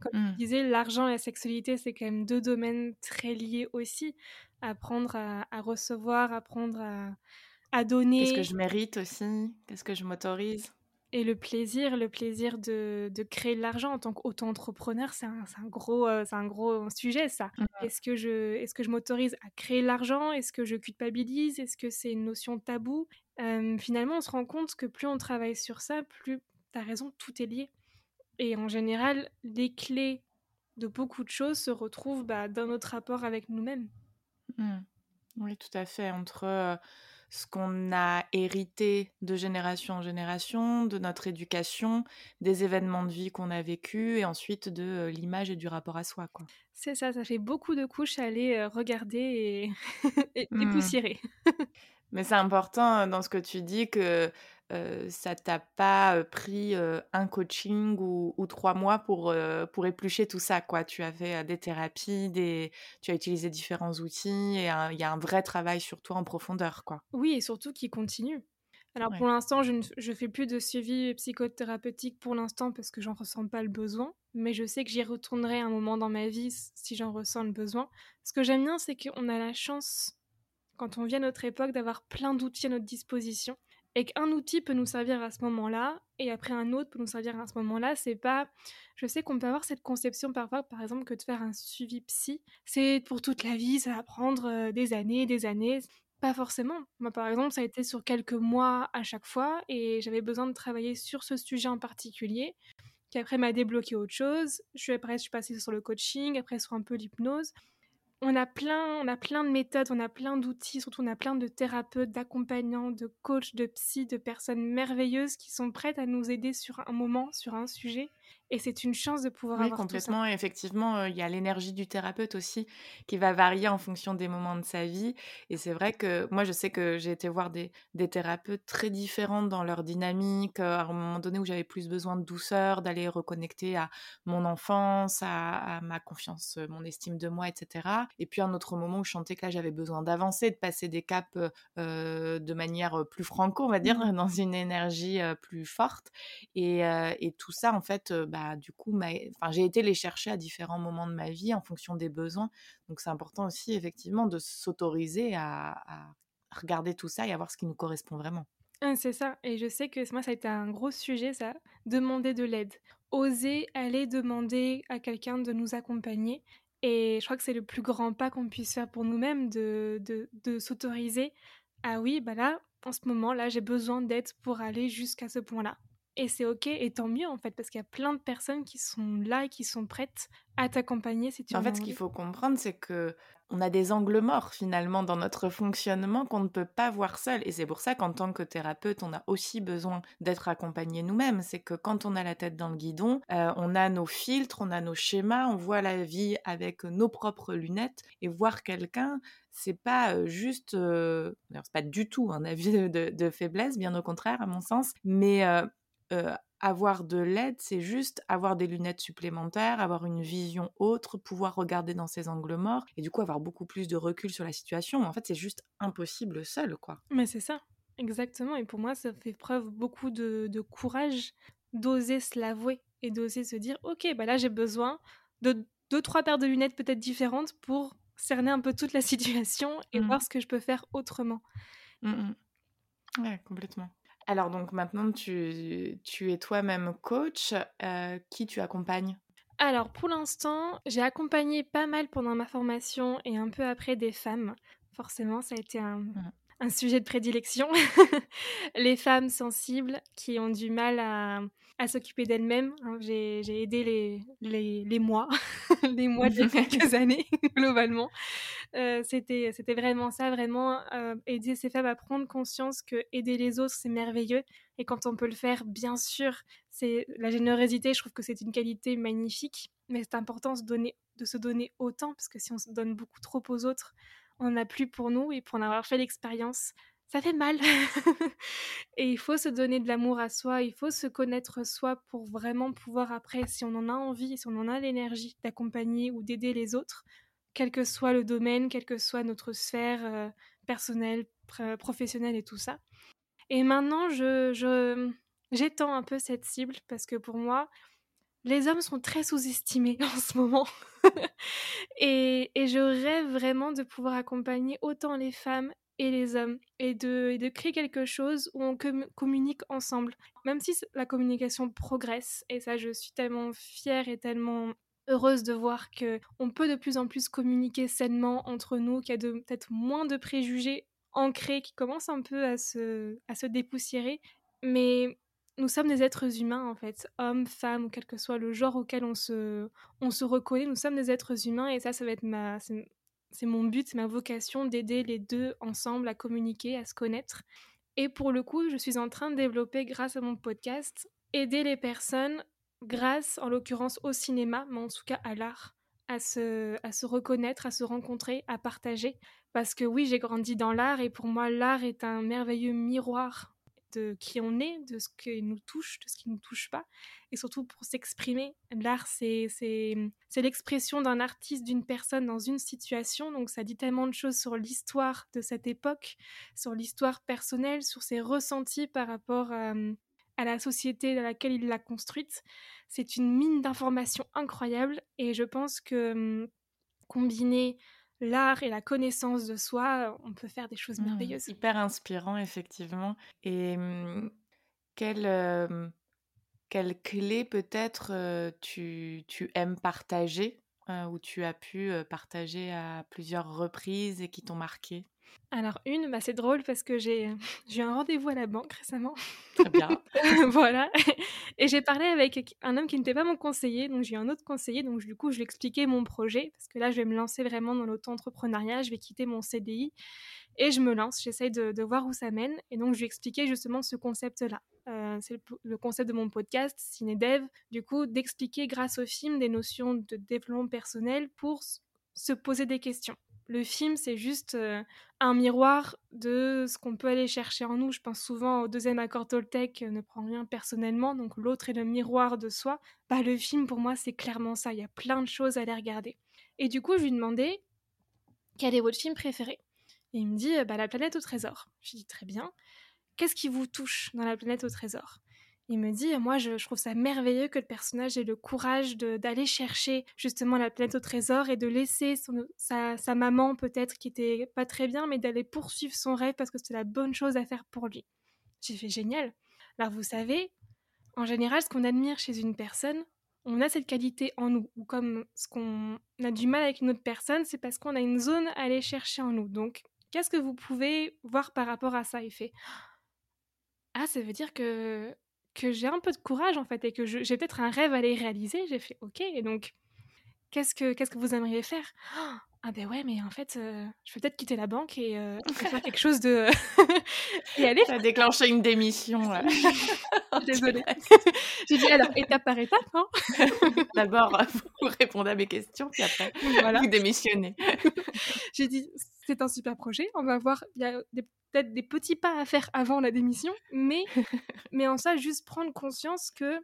Comme mmh. tu disais, l'argent et la sexualité, c'est quand même deux domaines très liés aussi. Apprendre à, à recevoir, apprendre à, à donner. Qu'est-ce que je mérite aussi? Qu'est-ce que je m'autorise? et le plaisir, le plaisir de, de créer de l'argent en tant qu'auto-entrepreneur, c'est un, un, gros, euh, c'est un gros sujet, ça. Mmh est-ce que je, est-ce que je m'autorise à créer de l'argent? Est-ce que je culpabilise? Est-ce que c'est une notion taboue? Euh, Finalement, on se rend compte que plus on travaille sur ça, plus, tu as raison, tout est lié. Et en général, les clés de beaucoup de choses se retrouvent bah, dans notre rapport avec nous-mêmes. Mmh. Oui, tout à fait. Entre... Euh, ce qu'on a hérité de génération en génération, de notre éducation, des événements de vie qu'on a vécus et ensuite de l'image et du rapport à soi. Quoi. C'est ça, ça fait beaucoup de couches à aller regarder et, et mmh. Mais c'est important dans ce que tu dis que euh, ça t'a pas pris un coaching ou, trois mois pour, pour éplucher tout ça. Quoi? Tu as fait des thérapies, des... tu as utilisé différents outils et il y a un vrai travail sur toi en profondeur. Quoi. Oui, et surtout qui continue. Alors pour l'instant, je ne fais plus de suivi psychothérapeutique pour l'instant parce que j'en ressens pas le besoin, mais je sais que j'y retournerai un moment dans ma vie si j'en ressens le besoin. Ce que j'aime bien, c'est qu'on a la chance, quand on vient à notre époque, d'avoir plein d'outils à notre disposition et qu'un outil peut nous servir à ce moment-là et après un autre peut nous servir à ce moment-là, c'est pas je sais qu'on peut avoir cette conception parfois par exemple que de faire un suivi psy, c'est pour toute la vie, ça va prendre euh, des années, des années. Pas forcément. Moi, par exemple, ça a été sur quelques mois à chaque fois et j'avais besoin de travailler sur ce sujet en particulier qui après m'a débloqué autre chose. Je suis, après, je suis passée sur le coaching, après sur un peu l'hypnose on a plein, on a plein de méthodes, on a plein d'outils, surtout on a plein de thérapeutes, d'accompagnants, de coachs, de psy, de personnes merveilleuses qui sont prêtes à nous aider sur un moment, sur un sujet. Et c'est une chance de pouvoir oui, avoir complètement. Tout ça. effectivement, euh, il y a l'énergie du thérapeute aussi qui va varier en fonction des moments de sa vie. Et c'est vrai que moi, je sais que j'ai été voir des, des thérapeutes très différentes dans leur dynamique. Euh, à un moment donné où j'avais plus besoin de douceur, d'aller reconnecter à mon enfance, à, à, ma confiance, mon estime de moi, etc. Et puis un autre moment où je sentais que là, j'avais besoin d'avancer, de passer des caps euh, de manière plus franco, on va dire, mmh. dans une énergie plus forte. Et, et, tout ça, en fait, bah, du coup, j'ai été les chercher à différents moments de ma vie en fonction des besoins. Donc c'est important aussi, effectivement, de s'autoriser à, à regarder tout ça et à voir ce qui nous correspond vraiment. Ah, c'est ça. Et je sais que moi, ça a été un gros sujet, ça. Demander de l'aide. Oser aller demander à quelqu'un de nous accompagner. Et je crois que c'est le plus grand pas qu'on puisse faire pour nous-mêmes de, de, s'autoriser. Ah oui, bah là, en ce moment, là, j'ai besoin d'aide pour aller jusqu'à ce point-là. Et c'est ok, et tant mieux en fait, parce qu'il y a plein de personnes qui sont là et qui sont prêtes à t'accompagner si tu En fait, ce qu'il faut comprendre, c'est que on a des angles morts finalement dans notre fonctionnement qu'on ne peut pas voir seul. Et c'est pour ça qu'en tant que thérapeute, on a aussi besoin d'être accompagné nous-mêmes. C'est que quand on a la tête dans le guidon, euh, on a nos filtres, on a nos schémas, on voit la vie avec nos propres lunettes. Et voir quelqu'un, c'est pas euh, juste, euh... c'est pas du tout un avis de, de, faiblesse, bien au contraire à mon sens, mais euh, avoir de l'aide, c'est juste avoir des lunettes supplémentaires, avoir une vision autre, pouvoir regarder dans ses angles morts et du coup avoir beaucoup plus de recul sur la situation. En fait, c'est juste impossible seul, quoi. Mais c'est ça, exactement. Et pour moi, ça fait preuve beaucoup de, courage d'oser se l'avouer et d'oser se dire, ok, bah là j'ai besoin de deux, trois paires de lunettes peut-être différentes pour cerner un peu toute la situation et mmh. voir ce que je peux faire autrement. Mmh, mmh. Ouais, complètement. Alors donc maintenant, tu, tu es toi-même coach. Euh, qui tu accompagnes? Alors pour l'instant, j'ai accompagné pas mal pendant ma formation et un peu après des femmes. Forcément, ça a été un, mmh. un sujet de prédilection. les femmes sensibles qui ont du mal à, à s'occuper d'elles-mêmes. Hein. J'ai, aidé les, les, les mois, les mois de quelques années, globalement. Euh, c'était, c'était vraiment ça, vraiment euh, aider ces femmes à prendre conscience que aider les autres, c'est merveilleux. Et quand on peut le faire, bien sûr, c'est la générosité, je trouve que c'est une qualité magnifique. Mais c'est important de se donner, de se donner autant, parce que si on se donne beaucoup trop aux autres, on n'en a plus pour nous. Et pour en avoir fait l'expérience, ça fait mal. et il faut se donner de l'amour à soi, il faut se connaître soi pour vraiment pouvoir après, si on en a envie, si on en a l'énergie d'accompagner ou d'aider les autres, quel que soit le domaine, quelle que soit notre sphère euh, personnelle, professionnelle et tout ça. Et maintenant, je, j'étends un peu cette cible parce que pour moi, les hommes sont très sous-estimés en ce moment. et, et, je rêve vraiment de pouvoir accompagner autant les femmes et les hommes et de, créer quelque chose où on communique ensemble. Même si la communication progresse, et ça je suis tellement fière et tellement heureuse de voir que on peut de plus en plus communiquer sainement entre nous, qu'il y a peut-être moins de préjugés ancrés qui commencent un peu à se, à se dépoussiérer. Mais nous sommes des êtres humains en fait, hommes, femmes, ou quel que soit le genre auquel on se, on se reconnaît, nous sommes des êtres humains et ça, ça va être ma, c'est mon but, c'est ma vocation d'aider les deux ensemble à communiquer, à se connaître. Et pour le coup, je suis en train de développer, grâce à mon podcast, aider les personnes grâce, en l'occurrence, au cinéma, mais en tout cas à l'art, à se, à se reconnaître, à se rencontrer, à partager. Parce que oui, j'ai grandi dans l'art et pour moi, l'art est un merveilleux miroir de qui on est, de ce qui nous touche, de ce qui ne nous touche pas, et surtout pour s'exprimer. L'art, c'est l'expression d'un artiste, d'une personne dans une situation, donc ça dit tellement de choses sur l'histoire de cette époque, sur l'histoire personnelle, sur ses ressentis par rapport à, à la société dans laquelle il l'a construite. C'est une mine d'informations incroyable, et je pense que hum, combiner l'art et la connaissance de soi, on peut faire des choses mmh, merveilleuses. hyper inspirant, effectivement. Et mmh, quelle, quelle clé peut-être tu, tu, aimes partager ou tu as pu partager à plusieurs reprises et qui t'ont marqué? Alors une, bah, c'est drôle parce que j'ai eu un rendez-vous à la banque récemment. Très bien. voilà. Et j'ai parlé avec un homme qui n'était pas mon conseiller, donc j'ai eu un autre conseiller, donc du coup je lui ai expliqué mon projet, parce que là je vais me lancer vraiment dans l'auto-entrepreneuriat, je vais quitter mon CDI et je me lance, j'essaye de, voir où ça mène. Et donc je lui ai expliqué justement ce concept-là. Euh, c'est le, concept de mon podcast, CinéDev, du coup d'expliquer grâce au film des notions de développement personnel pour se poser des questions. Le film, c'est juste euh, un miroir de ce qu'on peut aller chercher en nous. Je pense souvent au deuxième accord Toltec, euh, ne prend rien personnellement, donc l'autre est le miroir de soi. Bah, le film, pour moi, c'est clairement ça. Il y a plein de choses à aller regarder. Et du coup, je lui demandais quel est votre film préféré Et il me dit bah, La planète au trésor. Je lui dis Très bien. Qu'est-ce qui vous touche dans la planète au trésor? Il me dit, moi je, trouve ça merveilleux que le personnage ait le courage d'aller chercher justement la planète au trésor et de laisser sa, maman peut-être qui était pas très bien, mais d'aller poursuivre son rêve parce que c'était la bonne chose à faire pour lui. J'ai fait génial. Alors vous savez, en général, ce qu'on admire chez une personne, on a cette qualité en nous, ou comme ce qu'on a du mal avec une autre personne, c'est parce qu'on a une zone à aller chercher en nous. Donc, qu'est-ce que vous pouvez voir par rapport à ça Il fait Ah, ça veut dire que que j'ai un peu de courage en fait et que j'ai peut-être un rêve à aller réaliser. J'ai fait OK, et donc qu'est-ce que, qu'est-ce que vous aimeriez faire? Ah ben ouais, mais en fait, euh, je vais peut-être quitter la banque et euh, faire quelque chose de. et aller. Ça a déclenché une démission. Désolée. J'ai dit alors, étape par étape. Hein D'abord, vous répondez à mes questions, puis après, voilà. vous démissionnez. J'ai dit c'est un super projet. On va voir, il y a peut-être des petits pas à faire avant la démission, mais, mais en ça, juste prendre conscience que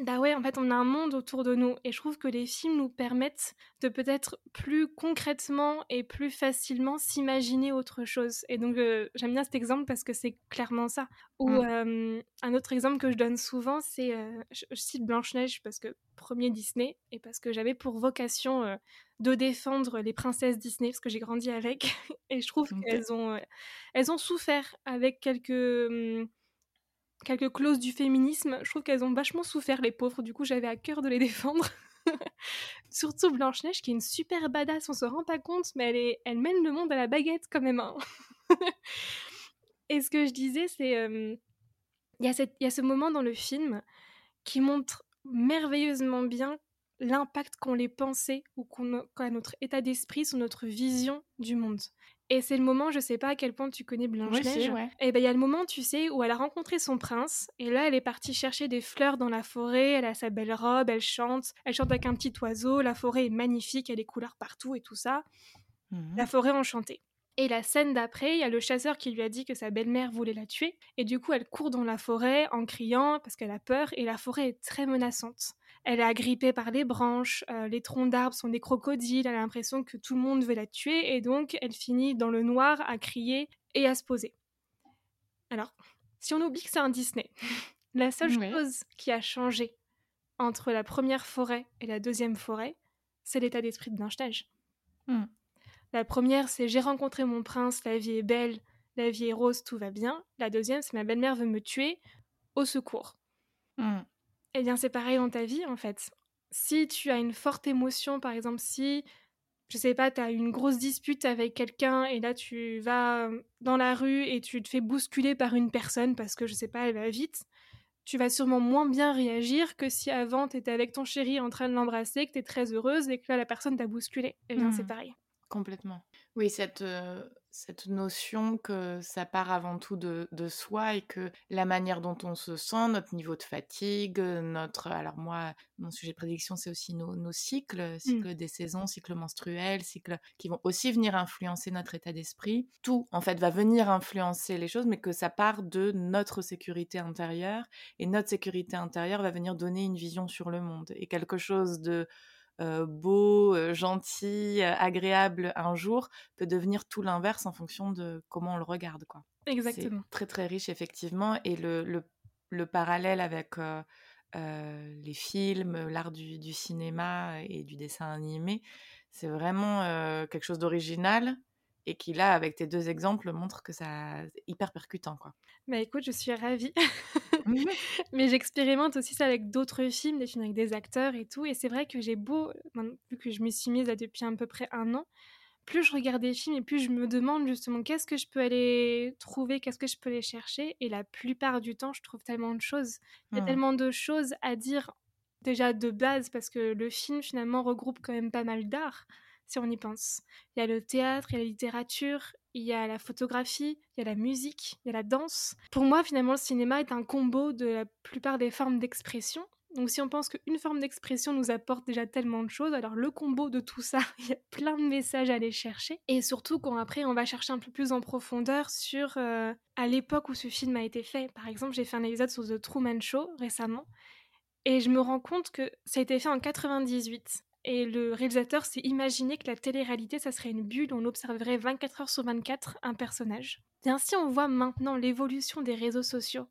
bah ouais, en fait, on a un monde autour de nous et je trouve que les films nous permettent de peut-être plus concrètement et plus facilement s'imaginer autre chose. Et donc, euh, j'aime bien cet exemple parce que c'est clairement ça. Ou mmh. un autre exemple que je donne souvent, c'est, euh, je, cite Blanche-Neige parce que premier Disney et parce que j'avais pour vocation euh, de défendre les princesses Disney parce que j'ai grandi avec et je trouve qu'elles ont, elles ont souffert avec quelques mmh, quelques clauses du féminisme. Je trouve qu'elles ont vachement souffert, les pauvres. Du coup, j'avais à cœur de les défendre. Surtout Blanche-Neige, qui est une super badass, on se rend pas compte, mais elle, est... elle mène le monde à la baguette quand même. Hein. Et ce que je disais, c'est. Il y, y, a ce moment dans le film qui montre merveilleusement bien l'impact qu'ont les pensées ou qu'on a notre état d'esprit sur notre vision du monde. Et c'est le moment, je sais pas à quel point tu connais Blanche-Neige. Et ben il y a le moment, tu sais, où elle a rencontré son prince. Et là, elle est partie chercher des fleurs dans la forêt. Elle a sa belle robe, elle chante. Elle chante avec un petit oiseau. La forêt est magnifique, elle a des couleurs partout et tout ça. Mmh la forêt enchantée. Et la scène d'après, il y a le chasseur qui lui a dit que sa belle-mère voulait la tuer. Et du coup, elle court dans la forêt en criant parce qu'elle a peur. Et la forêt est très menaçante. Elle est agrippée par les branches, euh, les troncs d'arbres sont des crocodiles, elle a l'impression que tout le monde veut la tuer et donc elle finit dans le noir à crier et à se poser. Alors, si on oublie que c'est un Disney, la seule chose qui a changé entre la première forêt et la deuxième forêt, c'est l'état d'esprit de Blanche-Neige. Hmm. La première, c'est j'ai rencontré mon prince, la vie est belle, la vie est rose, tout va bien. La deuxième, c'est ma belle-mère veut me tuer, au secours. Hmm. Eh bien, c'est pareil dans ta vie, en fait. Si tu as une forte émotion, par exemple, si, je sais pas, tu as une grosse dispute avec quelqu'un et là, tu vas dans la rue et tu te fais bousculer par une personne parce que, je sais pas, elle va vite, tu vas sûrement moins bien réagir que si avant, tu étais avec ton chéri en train de l'embrasser, que tu es très heureuse et que là, la personne t'a bousculé. Eh bien, c'est mmh. pareil. Complètement. Oui, cette, cette notion que ça part avant tout de, de, soi et que la manière dont on se sent, notre niveau de fatigue, notre... Alors moi, mon sujet de prédiction, c'est aussi nos, nos cycles, mmh. cycles des saisons, cycles menstruels, cycles qui vont aussi venir influencer notre état d'esprit. Tout, en fait, va venir influencer les choses, mais que ça part de notre sécurité intérieure. Et notre sécurité intérieure va venir donner une vision sur le monde. Et quelque chose de euh, beau, euh, gentil, euh, agréable un jour peut devenir tout l'inverse en fonction de comment on le regarde. Quoi. Exactement. très très riche effectivement et le, le, le parallèle avec les films, l'art du, du, cinéma et du dessin animé, c'est vraiment quelque chose d'original et qui là, avec tes deux exemples, montre que ça hyper percutant. Quoi. Bah écoute, je suis ravie. Mais j'expérimente aussi ça avec d'autres films, des films avec des acteurs et tout. Et c'est vrai que j'ai beau, vu que je me suis mise là depuis à peu près un an, plus je regarde des films et plus je me demande justement qu'est-ce que je peux aller trouver, qu'est-ce que je peux aller chercher. Et la plupart du temps, je trouve tellement de choses. Il y a tellement de choses à dire déjà de base parce que le film finalement regroupe quand même pas mal d'art si on y pense. Il y a le théâtre, il y a la littérature, il y a la photographie, il y a la musique, il y a la danse. Pour moi, finalement, le cinéma est un combo de la plupart des formes d'expression. Donc si on pense qu'une forme d'expression nous apporte déjà tellement de choses, alors le combo de tout ça, il y a plein de messages à aller chercher. Et surtout quand après on va chercher un peu plus en profondeur sur euh, à l'époque où ce film a été fait. Par exemple, j'ai fait un épisode sur The Truman Show récemment. Et je me rends compte que ça a été fait en 98. Et le réalisateur s'est imaginé que la télé-réalité, ça serait une bulle où on observerait 24 heures sur 24 un personnage. Et ainsi, on voit maintenant l'évolution des réseaux sociaux.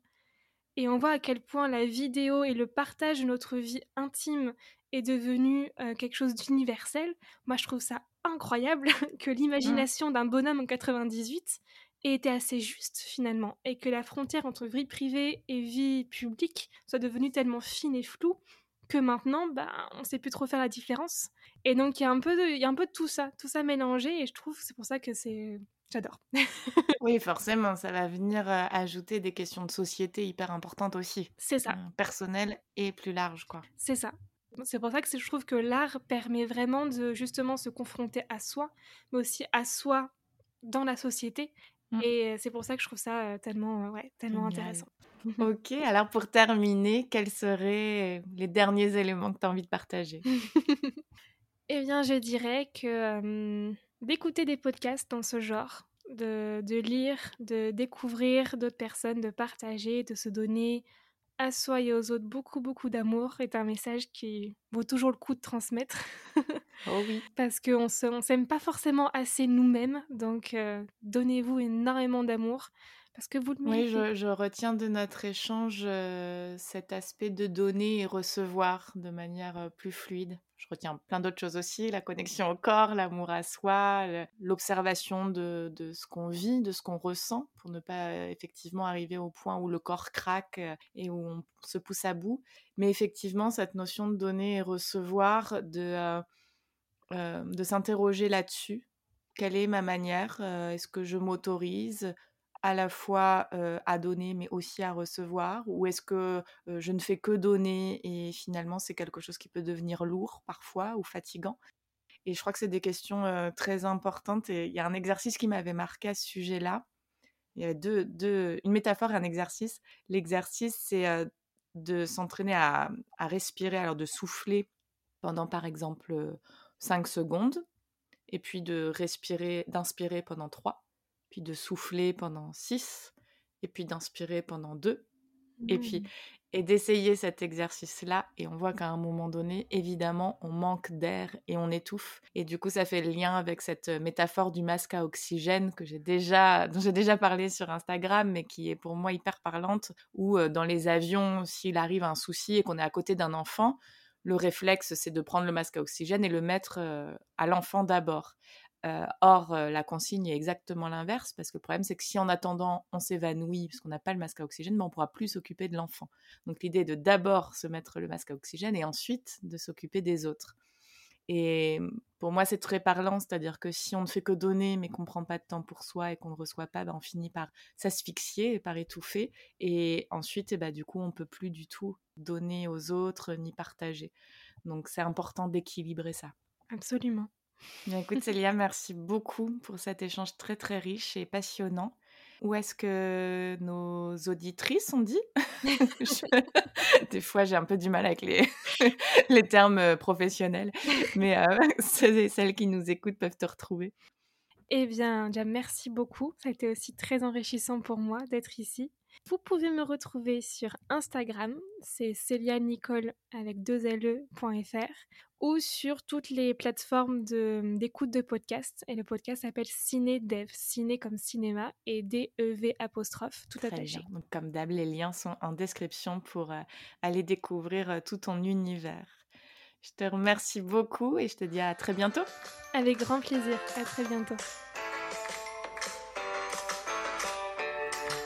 Et on voit à quel point la vidéo et le partage de notre vie intime est devenu euh, quelque chose d'universel. Moi, je trouve ça incroyable que l'imagination d'un bonhomme en 98 ait été assez juste finalement, et que la frontière entre vie privée et vie publique soit devenue tellement fine et floue que maintenant, bah, on sait plus trop faire la différence. Et donc, il y, a un peu de, y a un peu de tout ça, tout ça mélangé, et je trouve, c'est pour ça que c'est... J'adore. oui, forcément, ça va venir euh, ajouter des questions de société hyper importantes aussi. C'est ça. Euh, personnelles et plus larges, quoi. C'est ça. c'est pour ça que je trouve que l'art permet vraiment de justement se confronter à soi, mais aussi à soi dans la société. Mmh. Et c'est pour ça que je trouve ça tellement, ouais, tellement intéressant. Ok, alors pour terminer, quels seraient les derniers éléments que tu as envie de partager? Eh bien, je dirais que d'écouter des podcasts dans ce genre, de, de lire, de découvrir d'autres personnes, de partager, de se donner à soi et aux autres beaucoup, beaucoup d'amour est un message qui vaut toujours le coup de transmettre. oh oui. Parce qu'on ne s'aime pas forcément assez nous-mêmes. Donc, donnez-vous énormément d'amour parce que vous le méritez. Oui, je, retiens de notre échange cet aspect de donner et recevoir de manière plus fluide je retiens plein d'autres choses aussi, la connexion au corps, l'amour à soi, l'observation de, ce qu'on vit, de ce qu'on ressent, pour ne pas euh, effectivement arriver au point où le corps craque et où on se pousse à bout. Mais effectivement, cette notion de donner et recevoir, de, euh, de s'interroger là-dessus. Quelle est ma manière Est-ce que je m'autorise à la fois à donner mais aussi à recevoir? Ou est-ce que je ne fais que donner et finalement c'est quelque chose qui peut devenir lourd parfois ou fatigant? Et je crois que c'est des questions très importantes et il y a un exercice qui m'avait marqué à ce sujet-là. Il y a deux, deux, une métaphore et un exercice. L'exercice, c'est de s'entraîner à, à, respirer, alors de souffler pendant par exemple 5 secondes, et puis de respirer, d'inspirer pendant 3 puis de souffler pendant 6, et puis d'inspirer pendant 2, et puis mmh. et d'essayer cet exercice-là. Et on voit qu'à un moment donné, évidemment, on manque d'air et on étouffe. Et du coup, ça fait le lien avec cette métaphore du masque à oxygène que j'ai déjà, dont j'ai déjà parlé sur Instagram, mais qui est pour moi hyper parlante. Où dans les avions, s'il arrive un souci et qu'on est à côté d'un enfant, le réflexe, c'est de prendre le masque à oxygène et le mettre à l'enfant d'abord. Euh, or, euh, la consigne est exactement l'inverse, parce que le problème, c'est que si en attendant, on s'évanouit, parce qu'on n'a pas le masque à oxygène, ben, on pourra plus s'occuper de l'enfant. Donc l'idée est de d'abord se mettre le masque à oxygène et ensuite de s'occuper des autres. Et pour moi, c'est très parlant, c'est-à-dire que si on ne fait que donner, mais qu'on ne prend pas de temps pour soi et qu'on ne reçoit pas, ben, on finit par s'asphyxier, par étouffer. Et ensuite, eh ben, du coup, on ne peut plus du tout donner aux autres ni partager. Donc c'est important d'équilibrer ça. Absolument. Bien, écoute, Célia, merci beaucoup pour cet échange très très riche et passionnant. Où est-ce que nos auditrices ont dit? Des fois, j'ai un peu du mal avec les, les termes euh, professionnels, mais euh, celles qui nous écoutent peuvent te retrouver. Eh bien, déjà, merci beaucoup. Ça a été aussi très enrichissant pour moi d'être ici. Vous pouvez me retrouver sur Instagram, c'est Célia Nicole avec deux le.fr ou sur toutes les plateformes d'écoute de, podcasts. Et le podcast s'appelle Ciné Dev, ciné comme cinéma et D-E-V apostrophe, tout Très attaché. Donc, comme d'hab, les liens sont en description pour euh, aller découvrir euh, tout ton univers. Je te remercie beaucoup et je te dis à très bientôt. Avec grand plaisir, à très bientôt.